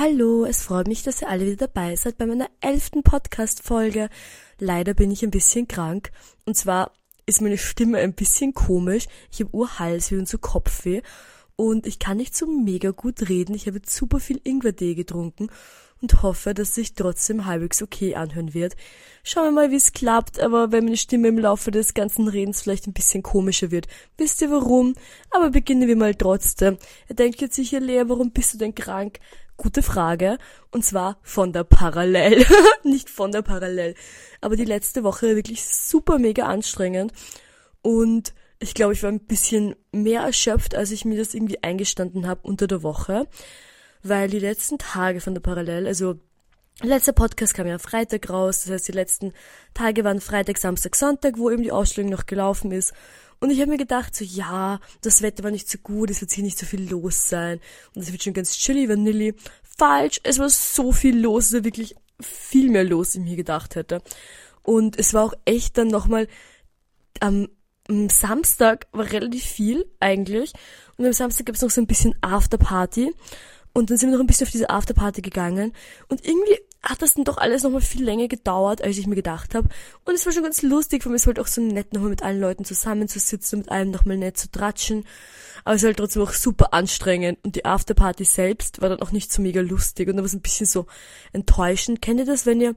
Hallo, es freut mich, dass ihr alle wieder dabei seid bei meiner elften Podcast-Folge. Leider bin ich ein bisschen krank. Und zwar ist meine Stimme ein bisschen komisch. Ich habe Urhalsweh und so Kopfweh. Und ich kann nicht so mega gut reden. Ich habe super viel Ingwertee getrunken und hoffe, dass sich trotzdem halbwegs okay anhören wird. Schauen wir mal, wie es klappt, aber wenn meine Stimme im Laufe des ganzen Redens vielleicht ein bisschen komischer wird. Wisst ihr warum? Aber beginnen wir mal trotzdem. Ihr denkt jetzt sicher, Lea, warum bist du denn krank? Gute Frage. Und zwar von der Parallel. Nicht von der Parallel. Aber die letzte Woche wirklich super mega anstrengend. Und ich glaube, ich war ein bisschen mehr erschöpft, als ich mir das irgendwie eingestanden habe unter der Woche weil die letzten Tage von der Parallel, also letzter Podcast kam ja am Freitag raus, das heißt die letzten Tage waren Freitag, Samstag, Sonntag, wo eben die Ausstellung noch gelaufen ist. Und ich habe mir gedacht, so ja, das Wetter war nicht so gut, es wird hier nicht so viel los sein und es wird schon ganz chilly, vanilli. Falsch, es war so viel los, es war wirklich viel mehr los, als ich mir gedacht hätte. Und es war auch echt dann nochmal am, am Samstag war relativ viel eigentlich und am Samstag gab es noch so ein bisschen Afterparty und dann sind wir noch ein bisschen auf diese Afterparty gegangen. Und irgendwie hat das dann doch alles nochmal viel länger gedauert, als ich mir gedacht habe. Und es war schon ganz lustig, mich es halt auch so nett, nochmal mit allen Leuten zusammenzusitzen, mit allem nochmal nett zu tratschen. Aber es war halt trotzdem auch super anstrengend. Und die Afterparty selbst war dann auch nicht so mega lustig. Und da war es ein bisschen so enttäuschend. Kennt ihr das, wenn ihr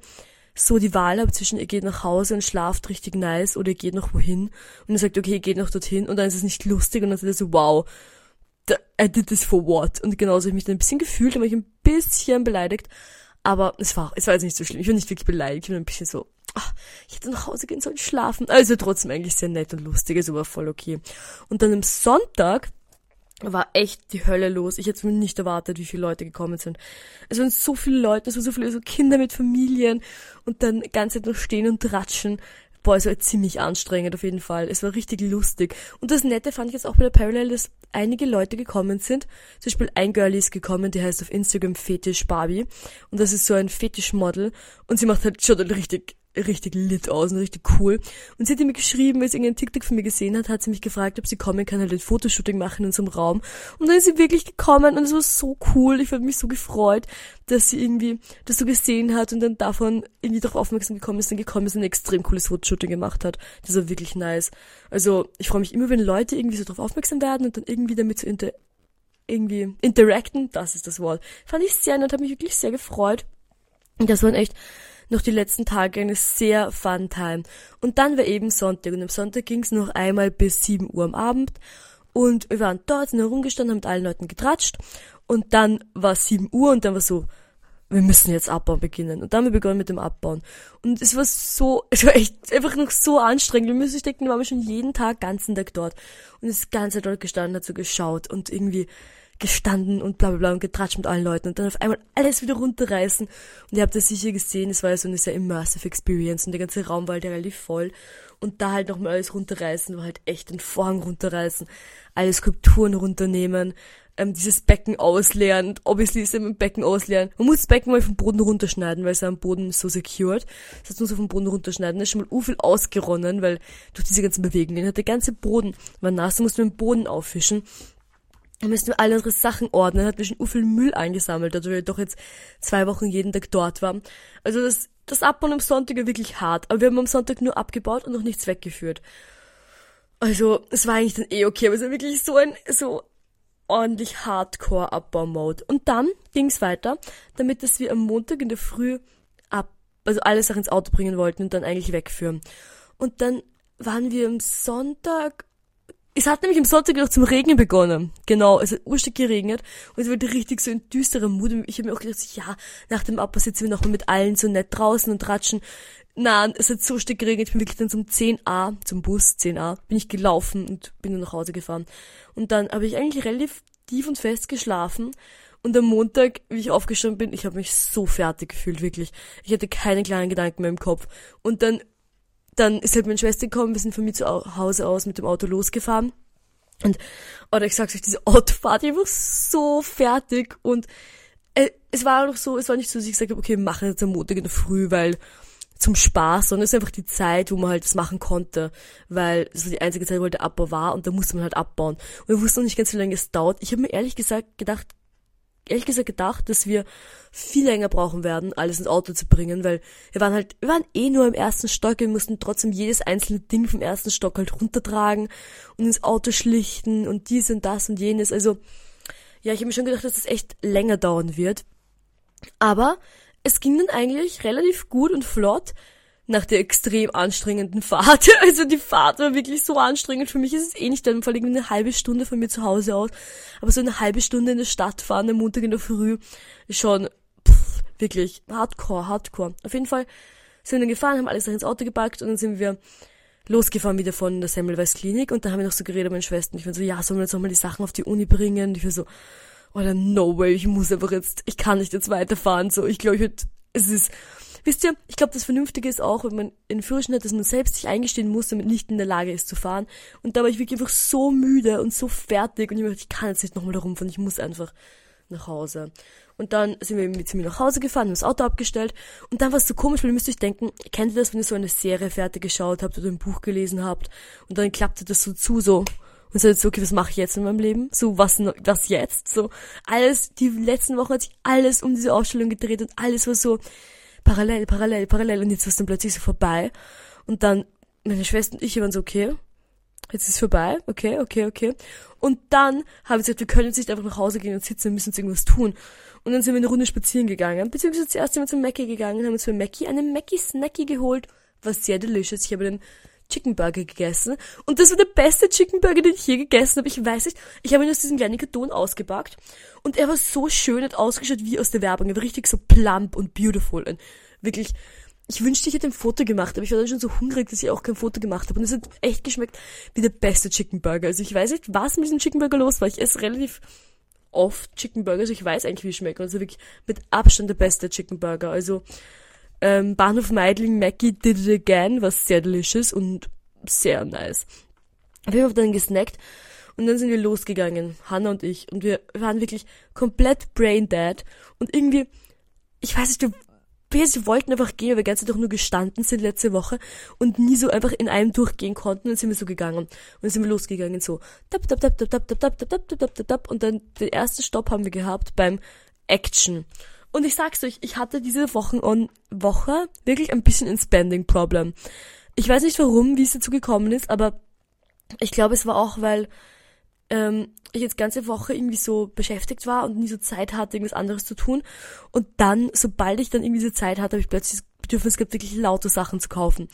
so die Wahl habt zwischen ihr geht nach Hause und schlaft richtig nice oder ihr geht noch wohin und ihr sagt, okay, ihr geht noch dorthin und dann ist es nicht lustig und dann seid ihr so, wow, I did this for what? Und genauso habe ich mich dann ein bisschen gefühlt, war ich ein bisschen beleidigt. Aber es war, es war jetzt nicht so schlimm. Ich war nicht wirklich beleidigt. Ich war ein bisschen so, ach, ich hätte nach Hause gehen sollen, schlafen. Also trotzdem eigentlich sehr nett und lustig, also war voll okay. Und dann am Sonntag war echt die Hölle los. Ich hätte mir nicht erwartet, wie viele Leute gekommen sind. Es waren so viele Leute, es waren so viele so Kinder mit Familien und dann ganze Zeit noch stehen und ratschen. Boah, es war ziemlich anstrengend auf jeden Fall. Es war richtig lustig. Und das Nette fand ich jetzt auch bei der Parallel, dass einige Leute gekommen sind. Zum Beispiel ein Girlie ist gekommen, die heißt auf Instagram Fetisch Barbie. Und das ist so ein Fetischmodel. Und sie macht halt, halt richtig richtig lit aus und richtig cool. Und sie hat mir geschrieben, weil sie irgendeinen TikTok von mir gesehen hat, hat sie mich gefragt, ob sie kommen kann, halt ein Fotoshooting machen in unserem Raum. Und dann ist sie wirklich gekommen und es war so cool. Ich habe mich so gefreut, dass sie irgendwie das so gesehen hat und dann davon irgendwie darauf aufmerksam gekommen ist, dann gekommen ist und ein extrem cooles Fotoshooting gemacht hat. Das war wirklich nice. Also ich freue mich immer, wenn Leute irgendwie so darauf aufmerksam werden und dann irgendwie damit so inter irgendwie interacten, das ist das Wort. Fand ich sehr nett, habe mich wirklich sehr gefreut. Und das waren echt noch die letzten Tage eine sehr fun time. Und dann war eben Sonntag und am Sonntag ging es noch einmal bis 7 Uhr am Abend und wir waren dort, sind herumgestanden, haben mit allen Leuten getratscht und dann war 7 Uhr und dann war so, wir müssen jetzt abbauen beginnen. Und dann haben wir begonnen mit dem Abbauen. Und es war so, es war echt einfach noch so anstrengend. Wir müssen denken, wir waren schon jeden Tag, ganzen Tag dort. Und das ganze dort gestanden, hat so geschaut und irgendwie, gestanden und bla bla bla und getratscht mit allen Leuten und dann auf einmal alles wieder runterreißen. Und ihr habt das sicher gesehen, es war ja so eine sehr immersive Experience und der ganze Raum war halt relativ voll. Und da halt nochmal alles runterreißen, war halt echt den Vorhang runterreißen, alle Skulpturen runternehmen, ähm, dieses Becken ausleeren, obviously ist eben Becken ausleeren. Man muss das Becken mal vom Boden runterschneiden, weil es am Boden so secured. Das heißt, man muss vom Boden runterschneiden. Da ist schon mal u viel ausgeronnen, weil durch diese ganzen Bewegungen der ganze Boden war nass, da musste man den Boden auffischen. Da müssen wir alle unsere Sachen ordnen, hat schon viel Müll eingesammelt, dadurch wir doch jetzt zwei Wochen jeden Tag dort waren. Also das, das Abbauen am Sonntag war wirklich hart, aber wir haben am Sonntag nur abgebaut und noch nichts weggeführt. Also, es war eigentlich dann eh okay, aber es war wirklich so ein, so ordentlich Hardcore-Abbau-Mode. Und dann ging's weiter, damit dass wir am Montag in der Früh ab, also alle Sachen ins Auto bringen wollten und dann eigentlich wegführen. Und dann waren wir am Sonntag es hat nämlich am Sonntag noch zum Regnen begonnen. Genau, es hat urstig geregnet und es war richtig so ein düsterer Mut. Ich habe mir auch gedacht, ja, nach dem Abbau sitzen wir nochmal mit allen so nett draußen und ratschen. Nein, es hat so stark geregnet. Ich bin wirklich dann zum 10a, zum Bus 10a, bin ich gelaufen und bin dann nach Hause gefahren. Und dann habe ich eigentlich relativ tief und fest geschlafen. Und am Montag, wie ich aufgestanden bin, ich habe mich so fertig gefühlt, wirklich. Ich hatte keine kleinen Gedanken mehr im Kopf. Und dann dann ist halt meine Schwester gekommen, wir sind von mir zu Hause aus mit dem Auto losgefahren. Und, oder ich sag's euch, diese Autofahrt, ich war so fertig und äh, es war auch so, es war nicht so, dass ich gesagt habe, okay, wir machen jetzt am Montag in der Früh, weil zum Spaß, sondern es ist einfach die Zeit, wo man halt das machen konnte, weil das war die einzige Zeit, wo halt der Abbau war und da musste man halt abbauen. Und wir wussten noch nicht ganz, wie lange es dauert. Ich habe mir ehrlich gesagt gedacht, ehrlich gesagt gedacht, dass wir viel länger brauchen werden, alles ins Auto zu bringen, weil wir waren halt, wir waren eh nur im ersten Stock, wir mussten trotzdem jedes einzelne Ding vom ersten Stock halt runtertragen und ins Auto schlichten und dies und das und jenes. Also, ja, ich habe mir schon gedacht, dass das echt länger dauern wird. Aber es ging dann eigentlich relativ gut und flott nach der extrem anstrengenden Fahrt. Also die Fahrt war wirklich so anstrengend. Für mich ist es eh nicht dann vor allem eine halbe Stunde von mir zu Hause aus. Aber so eine halbe Stunde in der Stadt fahren am Montag in der Früh ist schon pff, wirklich hardcore, hardcore. Auf jeden Fall sind wir dann gefahren, haben alles ins Auto gepackt und dann sind wir losgefahren wieder von der Semmelweis Klinik und da haben wir noch so geredet mit meinen Schwestern. Ich war so, ja, sollen wir jetzt nochmal die Sachen auf die Uni bringen? Und ich war so, oder no way, ich muss einfach jetzt, ich kann nicht jetzt weiterfahren. So, ich glaube, ich es ist, wisst ihr, ich glaube, das Vernünftige ist auch, wenn man in Führerschein hat, dass man selbst sich eingestehen muss, damit nicht in der Lage ist zu fahren. Und da war ich wirklich einfach so müde und so fertig und ich dachte, ich kann jetzt nicht nochmal da rumfahren, ich muss einfach nach Hause. Und dann sind wir mit mir nach Hause gefahren, haben das Auto abgestellt und dann war es so komisch, weil ihr müsst euch denken, kennt ihr das, wenn ihr so eine Serie fertig geschaut habt oder ein Buch gelesen habt und dann klappte das so zu, so und so jetzt, okay, was mache ich jetzt in meinem Leben? So, was, was jetzt? So, alles, die letzten Wochen hat sich alles um diese Ausstellung gedreht und alles war so parallel, parallel, parallel und jetzt war es dann plötzlich so vorbei. Und dann, meine Schwester und ich waren so, okay, jetzt ist es vorbei, okay, okay, okay. Und dann haben sie gesagt, wir können jetzt nicht einfach nach Hause gehen und sitzen, wir müssen uns irgendwas tun. Und dann sind wir eine Runde spazieren gegangen, beziehungsweise zuerst sind wir zum Mackie gegangen, haben uns für Mackie einen Mackie Snacky geholt, war sehr delicious. Ich habe den Chicken Burger gegessen. Und das war der beste Chicken Burger, den ich je gegessen habe. Ich weiß nicht, ich habe ihn aus diesem kleinen Karton ausgepackt. Und er war so schön und ausgeschaut wie aus der Werbung. Er war richtig so plump und beautiful. Und wirklich, ich wünschte, ich hätte ein Foto gemacht, aber ich war dann schon so hungrig, dass ich auch kein Foto gemacht habe. Und es hat echt geschmeckt wie der beste Chicken Burger. Also ich weiß nicht, was mit diesem Chicken Burger los war. Ich esse relativ oft Chicken Burger, also ich weiß eigentlich, wie es schmeckt. Also wirklich mit Abstand der beste Chicken Burger. Also ähm, Bahnhof Meidling, Mackie did it again, was sehr delicious und sehr nice. Wir haben dann gesnackt und dann sind wir losgegangen, Hannah und ich. Und wir waren wirklich komplett brain dead. Und irgendwie, ich weiß nicht, wir, wir wollten einfach gehen, weil wir die ganze doch nur gestanden sind letzte Woche und nie so einfach in einem durchgehen konnten. Und dann sind wir so gegangen. Und dann sind wir losgegangen, so. Und dann den ersten Stopp haben wir gehabt beim Action und ich sag's euch, ich hatte diese Wochen on Woche wirklich ein bisschen ein Spending Problem. Ich weiß nicht warum, wie es dazu gekommen ist, aber ich glaube, es war auch, weil ähm, ich jetzt ganze Woche irgendwie so beschäftigt war und nie so Zeit hatte, irgendwas anderes zu tun. Und dann, sobald ich dann irgendwie so Zeit hatte, habe ich plötzlich das Bedürfnis gehabt, wirklich laute Sachen zu kaufen.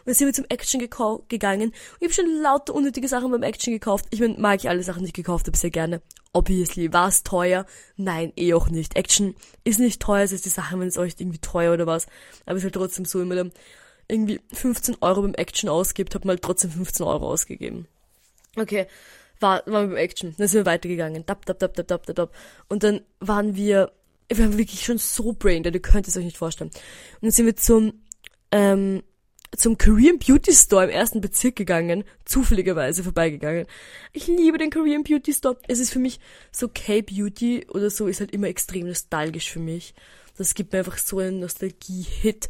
Und dann sind wir zum Action gegangen. Und ich habe schon lauter unnötige Sachen beim Action gekauft. Ich meine, mag ich alle Sachen, die ich gekauft habe, sehr gerne. Obviously. War es teuer? Nein, eh auch nicht. Action ist nicht teuer, es ist die Sache, wenn es euch irgendwie teuer oder was. Aber es ist halt trotzdem so, wenn man dann irgendwie 15 Euro beim Action ausgibt, hat man halt trotzdem 15 Euro ausgegeben. Okay, war, waren wir beim Action. Dann sind wir weitergegangen. Dab, dab, dab, dab, dab, dab. Und dann waren wir, wir waren wirklich schon so braindead, ihr könnt es euch nicht vorstellen. Und dann sind wir zum, ähm, zum Korean Beauty Store im ersten Bezirk gegangen, zufälligerweise vorbeigegangen. Ich liebe den Korean Beauty Store. Es ist für mich so K-Beauty oder so ist halt immer extrem nostalgisch für mich. Das gibt mir einfach so einen Nostalgie-Hit.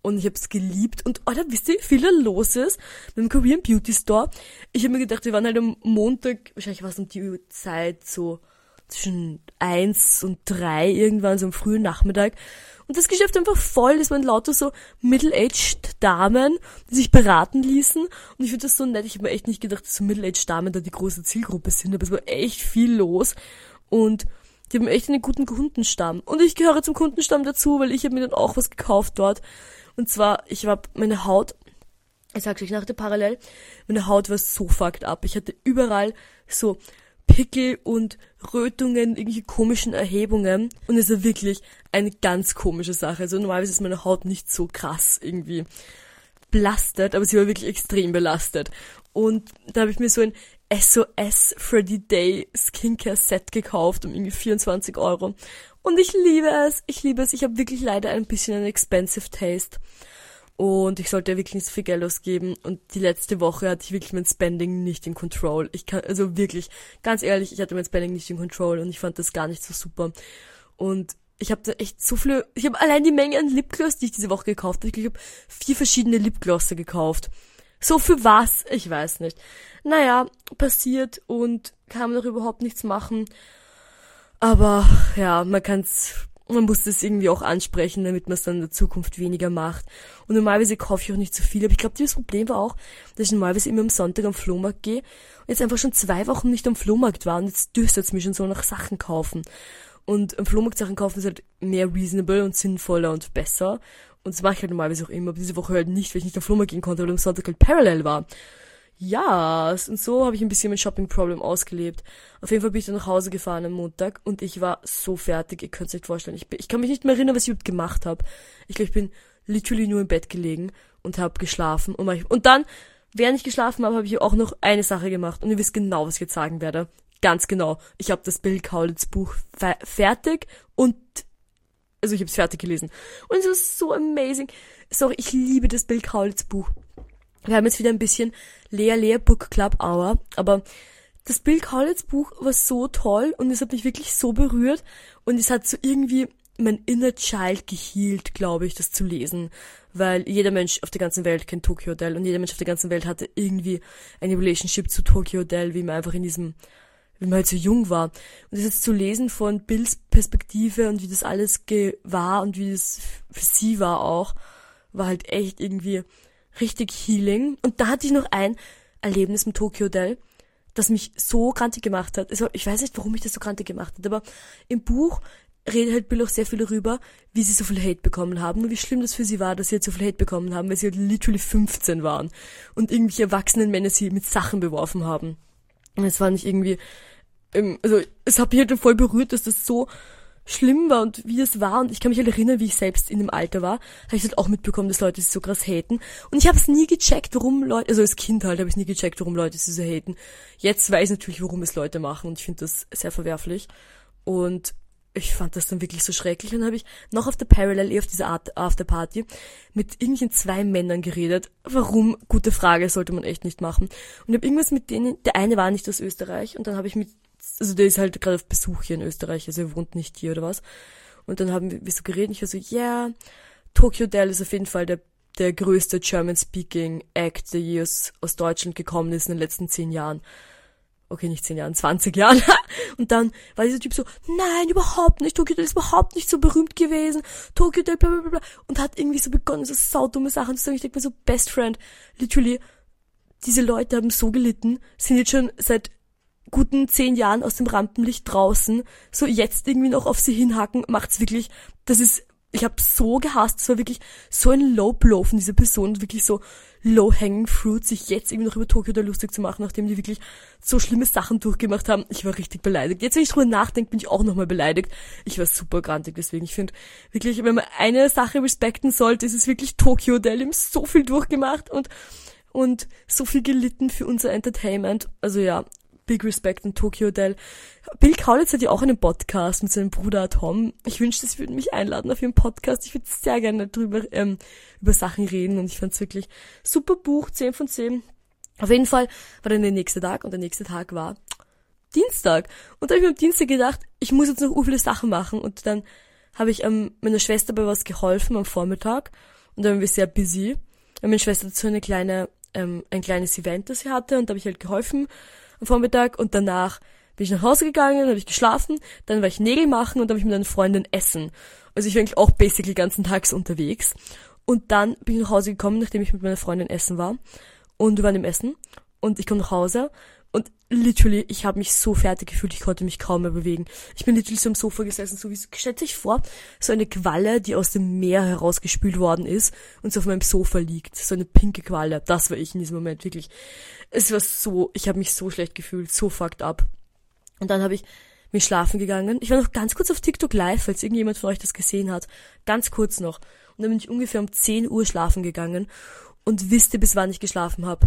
Und ich habe es geliebt. Und Alter, wisst ihr, wie viel da los ist beim Korean Beauty Store? Ich habe mir gedacht, wir waren halt am Montag, wahrscheinlich war es um die Zeit so zwischen eins und drei irgendwann, so am frühen Nachmittag. Und das Geschäft einfach voll, das waren lauter so middle-aged Damen, die sich beraten ließen. Und ich finde das so nett. Ich habe mir echt nicht gedacht, dass so middle-aged Damen da die große Zielgruppe sind, aber es war echt viel los. Und die haben echt einen guten Kundenstamm. Und ich gehöre zum Kundenstamm dazu, weil ich habe mir dann auch was gekauft dort. Und zwar, ich war meine Haut, ich sag's euch nach der Parallel, meine Haut war so fucked up. Ich hatte überall so Pickel und Rötungen, irgendwelche komischen Erhebungen. Und es ist wirklich eine ganz komische Sache. Also normalerweise ist meine Haut nicht so krass irgendwie belastet, aber sie war wirklich extrem belastet. Und da habe ich mir so ein SOS Freddy Day Skincare Set gekauft um irgendwie 24 Euro. Und ich liebe es, ich liebe es. Ich habe wirklich leider ein bisschen einen expensive Taste und ich sollte wirklich nicht so viel Geld ausgeben und die letzte Woche hatte ich wirklich mein Spending nicht in Control. Ich kann, also wirklich, ganz ehrlich, ich hatte mein Spending nicht in Control und ich fand das gar nicht so super. Und ich habe da echt so viele, ich habe allein die Menge an Lipgloss, die ich diese Woche gekauft habe. Ich habe vier verschiedene Lipglosse gekauft. So für was? Ich weiß nicht. Naja, passiert und kann man doch überhaupt nichts machen. Aber ja, man kann's, man muss das irgendwie auch ansprechen, damit man es dann in der Zukunft weniger macht. Und normalerweise kaufe ich auch nicht so viel, aber ich glaube, das Problem war auch, dass ich normalerweise immer am Sonntag am Flohmarkt gehe und jetzt einfach schon zwei Wochen nicht am Flohmarkt war und jetzt düstert's mich schon so nach Sachen kaufen. Und am Flohmarkt Sachen kaufen ist halt mehr reasonable und sinnvoller und besser. Und das mache ich halt normalerweise auch immer, aber diese Woche halt nicht, weil ich nicht am Flohmarkt gehen konnte, weil am Sonntag halt parallel war. Ja, und so habe ich ein bisschen mein Shopping-Problem ausgelebt. Auf jeden Fall bin ich dann nach Hause gefahren am Montag und ich war so fertig, ihr könnt es euch vorstellen. Ich, bin, ich kann mich nicht mehr erinnern, was ich überhaupt gemacht habe. Ich glaube, ich bin literally nur im Bett gelegen und habe geschlafen. Und, ich, und dann, während ich geschlafen habe, habe ich auch noch eine Sache gemacht. Und ihr wisst genau, was ich jetzt sagen werde. Ganz genau. Ich habe das Bill Kaulitz Buch fe fertig und also ich habe es fertig gelesen. Und es ist so amazing. Sorry, ich liebe das Bill Kaulitz Buch. Wir haben jetzt wieder ein bisschen Lea Lea Book Club Hour, aber das Bill Kaulitz Buch war so toll und es hat mich wirklich so berührt und es hat so irgendwie mein inner Child gehealt, glaube ich, das zu lesen, weil jeder Mensch auf der ganzen Welt kennt Tokyo Hotel und jeder Mensch auf der ganzen Welt hatte irgendwie eine Relationship zu Tokyo Hotel, wie man einfach in diesem wie man halt so jung war. Und das jetzt zu lesen von Bills Perspektive und wie das alles war und wie das für sie war auch, war halt echt irgendwie richtig healing. Und da hatte ich noch ein Erlebnis mit Tokyo Hotel, das mich so krantig gemacht hat. Also ich weiß nicht, warum mich das so krantig gemacht hat, aber im Buch redet halt Bill auch sehr viel darüber, wie sie so viel Hate bekommen haben und wie schlimm das für sie war, dass sie halt so viel Hate bekommen haben, weil sie halt literally 15 waren und irgendwelche erwachsenen Männer sie mit Sachen beworfen haben. Und es war nicht irgendwie, ähm, also es hat mich halt voll berührt, dass das so schlimm war und wie es war und ich kann mich halt erinnern, wie ich selbst in dem Alter war, habe ich halt auch mitbekommen, dass Leute sie so krass haten und ich habe es nie gecheckt, warum Leute, also als Kind halt habe ich nie gecheckt, warum Leute sie so haten. Jetzt weiß ich natürlich, warum es Leute machen und ich finde das sehr verwerflich und ich fand das dann wirklich so schrecklich und dann habe ich noch auf der Parallel, eh auf dieser Art Afterparty, mit irgendwelchen zwei Männern geredet. Warum? Gute Frage, sollte man echt nicht machen. Und ich habe irgendwas mit denen, der eine war nicht aus Österreich und dann habe ich mit also der ist halt gerade auf Besuch hier in Österreich, also er wohnt nicht hier oder was. Und dann haben wir so geredet, ich war so, ja, yeah, Tokyo Dell ist auf jeden Fall der, der größte German-Speaking Act, der je aus, aus Deutschland gekommen ist in den letzten zehn Jahren. Okay, nicht zehn Jahren, 20 Jahren. Und dann war dieser Typ so, nein, überhaupt nicht, Tokyo Dell ist überhaupt nicht so berühmt gewesen, Tokyo Dell, bla, bla, bla, und hat irgendwie so begonnen, so saudumme Sachen zu sagen. Ich denke mir so, best friend, literally, diese Leute haben so gelitten, sind jetzt schon seit guten zehn Jahren aus dem Rampenlicht draußen, so jetzt irgendwie noch auf sie hinhacken, macht's wirklich, das ist, ich habe so gehasst, es war wirklich so ein Low Blow von dieser Person, wirklich so low hanging fruit, sich jetzt irgendwie noch über Tokio da lustig zu machen, nachdem die wirklich so schlimme Sachen durchgemacht haben. Ich war richtig beleidigt. Jetzt, wenn ich drüber nachdenke, bin ich auch nochmal beleidigt. Ich war super grantig, deswegen, ich finde wirklich, wenn man eine Sache respekten sollte, ist es wirklich Tokio, der hat so viel durchgemacht und und so viel gelitten für unser Entertainment. Also ja, Big Respect an Tokyo Hotel. Bill Kaulitz hat ja auch einen Podcast mit seinem Bruder Tom. Ich wünschte, sie würden mich einladen auf ihren Podcast. Ich würde sehr gerne drüber, ähm, über Sachen reden und ich fand es wirklich super Buch, 10 von 10. Auf jeden Fall war dann der nächste Tag und der nächste Tag war Dienstag. Und da habe ich mir am Dienstag gedacht, ich muss jetzt noch u viele Sachen machen und dann habe ich ähm, meiner Schwester bei was geholfen am Vormittag und dann waren wir sehr busy. Und meine Schwester dazu eine kleine, ähm, ein kleines Event, das sie hatte und da habe ich halt geholfen am Vormittag und danach bin ich nach Hause gegangen, habe ich geschlafen, dann war ich Nägel machen und dann habe ich mit einer Freundin essen. Also ich war eigentlich auch basically ganzen Tags unterwegs. Und dann bin ich nach Hause gekommen, nachdem ich mit meiner Freundin essen war. Und wir waren im Essen. Und ich komme nach Hause literally, ich habe mich so fertig gefühlt, ich konnte mich kaum mehr bewegen. Ich bin literally so am Sofa gesessen, so wie, stellt sich vor, so eine Qualle, die aus dem Meer herausgespült worden ist und so auf meinem Sofa liegt. So eine pinke Qualle. Das war ich in diesem Moment, wirklich. Es war so, ich habe mich so schlecht gefühlt, so fucked up. Und dann habe ich mich schlafen gegangen. Ich war noch ganz kurz auf TikTok live, falls irgendjemand von euch das gesehen hat. Ganz kurz noch. Und dann bin ich ungefähr um 10 Uhr schlafen gegangen. Und wisst ihr, bis wann ich geschlafen habe?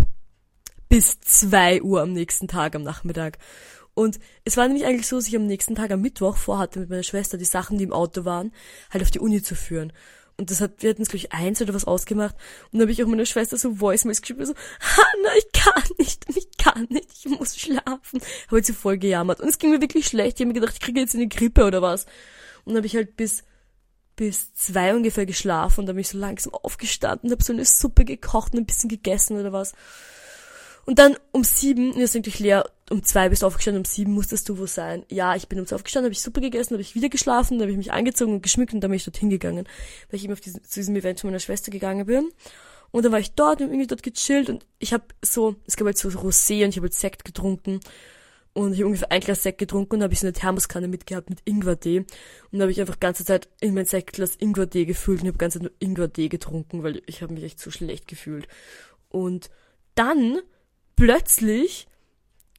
Bis zwei Uhr am nächsten Tag am Nachmittag. Und es war nämlich eigentlich so, dass ich am nächsten Tag am Mittwoch vorhatte, mit meiner Schwester die Sachen, die im Auto waren, halt auf die Uni zu führen. Und das hat, wir hatten es glaube ich eins oder was ausgemacht. Und dann habe ich auch meiner Schwester so Voicemails geschrieben, so, Hanna, ich kann nicht, ich kann nicht, ich muss schlafen. Habe sie voll gejammert. Und es ging mir wirklich schlecht. Ich habe mir gedacht, ich kriege jetzt eine Grippe oder was. Und dann habe ich halt bis, bis zwei ungefähr geschlafen und dann bin ich so langsam aufgestanden, habe so eine Suppe gekocht und ein bisschen gegessen oder was. Und dann um sieben, jetzt euch Lea, um zwei bist du aufgestanden, um sieben musstest du wo sein. Ja, ich bin um zwei aufgestanden, habe ich Suppe gegessen, habe ich wieder geschlafen, dann habe ich mich angezogen und geschmückt und dann bin ich dorthin gegangen, weil ich eben auf diesen, zu diesem Event von meiner Schwester gegangen bin. Und dann war ich dort und irgendwie dort gechillt und ich habe so, es gab halt so Rosé und ich habe halt Sekt getrunken und ich habe ungefähr ein Glas Sekt getrunken und habe ich so eine Thermoskanne mitgehabt mit Ingwer-Tee. Und habe ich einfach ganze Zeit in mein Sektglas Ingwer-Tee gefüllt und habe ganze Zeit nur Ingwer-Tee getrunken, weil ich habe mich echt so schlecht gefühlt. Und dann plötzlich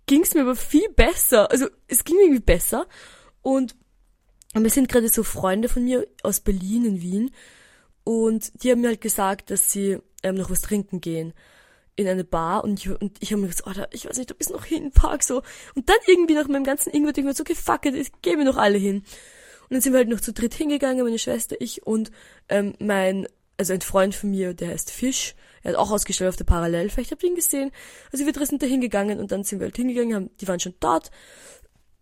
ging es mir aber viel besser. Also es ging mir irgendwie besser. Und, wir sind gerade so Freunde von mir aus Berlin in Wien. Und die haben mir halt gesagt, dass sie ähm, noch was trinken gehen in eine Bar und ich, und ich habe mir gesagt, oh, ich weiß nicht, ob ich noch hinpark so. Und dann irgendwie nach meinem ganzen Ingwer denke ich mir so, okay, ich gehen wir noch alle hin. Und dann sind wir halt noch zu dritt hingegangen, meine Schwester, ich und ähm, mein, also ein Freund von mir, der heißt Fisch. Er hat auch ausgestellt auf der Parallel, vielleicht habt ihr ihn gesehen. Also wir sind da hingegangen und dann sind wir halt hingegangen, haben, die waren schon dort.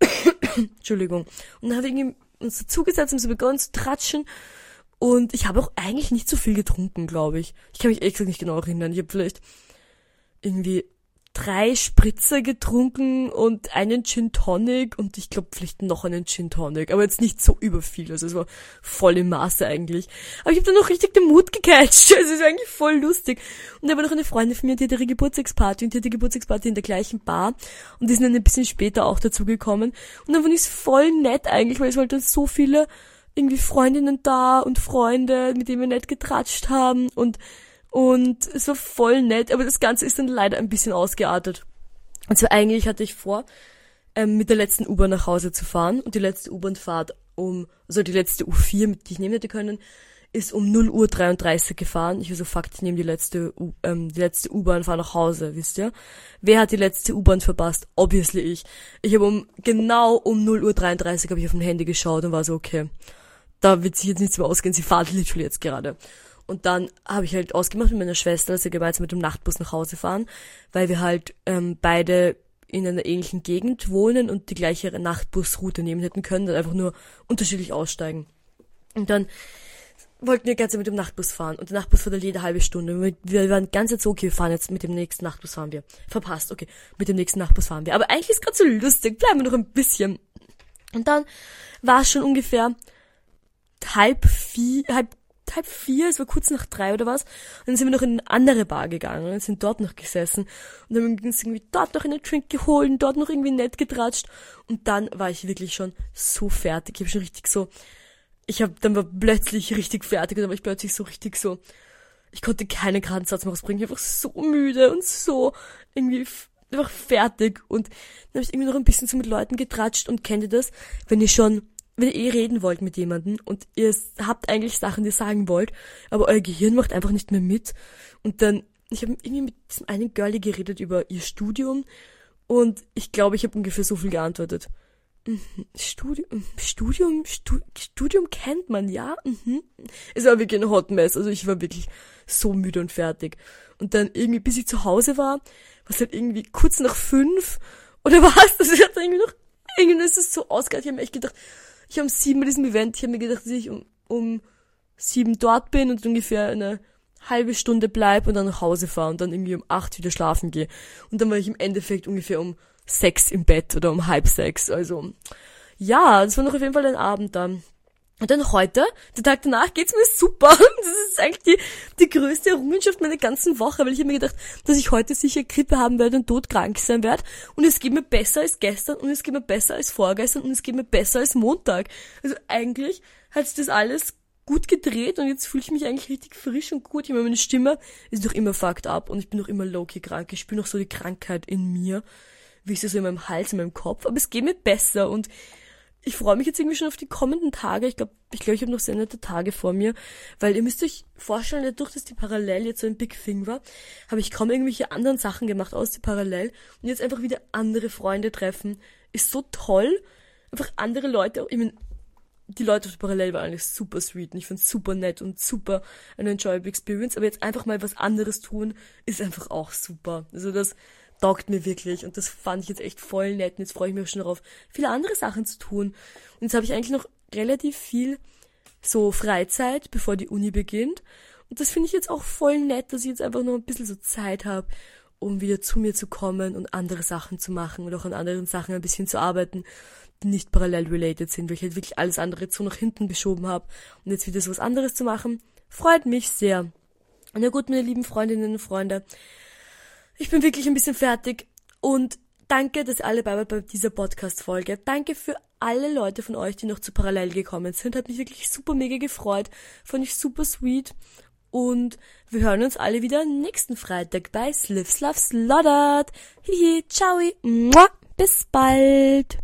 Entschuldigung. Und dann haben wir irgendwie uns dazugesetzt, haben so begonnen zu tratschen. Und ich habe auch eigentlich nicht so viel getrunken, glaube ich. Ich kann mich echt nicht genau erinnern. Ich habe vielleicht irgendwie drei Spritzer getrunken und einen Gin Tonic und ich glaube vielleicht noch einen Gin Tonic, aber jetzt nicht so über viel, also es war voll im Maße eigentlich. Aber ich habe dann noch richtig den Mut gecatcht, also es war eigentlich voll lustig. Und da war noch eine Freundin von mir, die hatte ihre Geburtstagsparty und die hatte Geburtstagsparty in der gleichen Bar und die sind dann ein bisschen später auch dazugekommen und dann fand ich es voll nett eigentlich, weil es halt dann so viele irgendwie Freundinnen da und Freunde, mit denen wir nett getratscht haben und und es war voll nett, aber das Ganze ist dann leider ein bisschen ausgeartet. Und zwar eigentlich hatte ich vor, ähm, mit der letzten U-Bahn nach Hause zu fahren und die letzte U-Bahn-Fahrt um, also die letzte U4, mit die ich nehmen hätte können, ist um 0 Uhr 33 gefahren. Ich war so, fuck, ich nehme die letzte, U ähm, die letzte U-Bahn, fahr nach Hause, wisst ihr? Wer hat die letzte U-Bahn verpasst? Obviously ich. Ich habe um, genau um 0 Uhr 33 habe ich auf mein Handy geschaut und war so, okay, da wird sich jetzt nichts mehr ausgehen, sie fahrt literally jetzt gerade. Und dann habe ich halt ausgemacht mit meiner Schwester, dass wir gemeinsam mit dem Nachtbus nach Hause fahren, weil wir halt ähm, beide in einer ähnlichen Gegend wohnen und die gleiche Nachtbusroute nehmen hätten können, dann einfach nur unterschiedlich aussteigen. Und dann wollten wir ganz mit dem Nachtbus fahren und der Nachtbus fuhr dann jede halbe Stunde. Wir waren ganz jetzt okay, wir fahren jetzt mit dem nächsten Nachtbus fahren wir. Verpasst, okay, mit dem nächsten Nachtbus fahren wir. Aber eigentlich ist gerade so lustig, bleiben wir noch ein bisschen. Und dann war es schon ungefähr halb vier, halb halb vier, es war kurz nach drei oder was. Und dann sind wir noch in eine andere Bar gegangen und sind dort noch gesessen. Und dann haben wir uns irgendwie dort noch einen Drink geholt, dort noch irgendwie nett getratscht. Und dann war ich wirklich schon so fertig. Ich habe schon richtig so, ich habe dann war plötzlich richtig fertig und dann war ich plötzlich so richtig so, ich konnte keine geraden Satz mehr rausbringen. Ich war einfach so müde und so irgendwie einfach fertig. Und dann habe ich irgendwie noch ein bisschen so mit Leuten getratscht und kennt ihr das, wenn ihr schon wenn ihr eh reden wollt mit jemandem und ihr habt eigentlich Sachen, die ihr sagen wollt, aber euer Gehirn macht einfach nicht mehr mit. Und dann, ich habe irgendwie mit diesem einen Girlie geredet über ihr Studium und ich glaube, ich habe ungefähr so viel geantwortet. Mhm. Studium, Studium, Studium kennt man, ja. Mhm. Es war wirklich ein Hot Mess. Also ich war wirklich so müde und fertig. Und dann irgendwie, bis ich zu Hause war, was halt irgendwie kurz nach fünf oder was? Das hat irgendwie noch, irgendwie ist es so ausgegangen. Ich habe mir echt gedacht, ich habe um sieben bei diesem Event, ich habe mir gedacht, dass ich um, um sieben dort bin und ungefähr eine halbe Stunde bleib und dann nach Hause fahre und dann irgendwie um acht wieder schlafen gehe. Und dann war ich im Endeffekt ungefähr um sechs im Bett oder um halb sechs. Also ja, das war noch auf jeden Fall ein Abend dann. Und dann heute, der Tag danach, geht's mir super. Das ist eigentlich die, die größte Errungenschaft meiner ganzen Woche, weil ich habe mir gedacht, dass ich heute sicher Grippe haben werde und todkrank sein werde. Und es geht mir besser als gestern und es geht mir besser als vorgestern und es geht mir besser als Montag. Also eigentlich hat sich das alles gut gedreht und jetzt fühle ich mich eigentlich richtig frisch und gut. Ich meine, meine Stimme ist noch immer fucked up und ich bin noch immer low-key krank. Ich spüre noch so die Krankheit in mir, wie ich sie so in meinem Hals, in meinem Kopf. Aber es geht mir besser und ich freue mich jetzt irgendwie schon auf die kommenden Tage. Ich glaube, ich glaube, ich habe noch sehr nette Tage vor mir, weil ihr müsst euch vorstellen, dadurch, dass die Parallel jetzt so ein Big Thing war, habe ich kaum irgendwelche anderen Sachen gemacht aus der Parallel und jetzt einfach wieder andere Freunde treffen ist so toll. Einfach andere Leute, ich meine, die Leute auf der Parallel waren eigentlich super sweet und ich fand super nett und super eine enjoyable Experience, aber jetzt einfach mal was anderes tun ist einfach auch super. Also das taugt mir wirklich und das fand ich jetzt echt voll nett und jetzt freue ich mich schon darauf, viele andere Sachen zu tun. Und jetzt habe ich eigentlich noch relativ viel so Freizeit, bevor die Uni beginnt. Und das finde ich jetzt auch voll nett, dass ich jetzt einfach noch ein bisschen so Zeit habe, um wieder zu mir zu kommen und andere Sachen zu machen und auch an anderen Sachen ein bisschen zu arbeiten, die nicht parallel related sind, weil ich halt wirklich alles andere zu nach hinten geschoben habe und jetzt wieder so was anderes zu machen, freut mich sehr. Ja gut, meine lieben Freundinnen und Freunde, ich bin wirklich ein bisschen fertig und danke, dass ihr alle bei, bei dieser Podcast-Folge. Danke für alle Leute von euch, die noch zu Parallel gekommen sind. Hat mich wirklich super mega gefreut. Fand ich super sweet. Und wir hören uns alle wieder nächsten Freitag bei Slivs Love Slaughtered. Hihi, ciao, bis bald.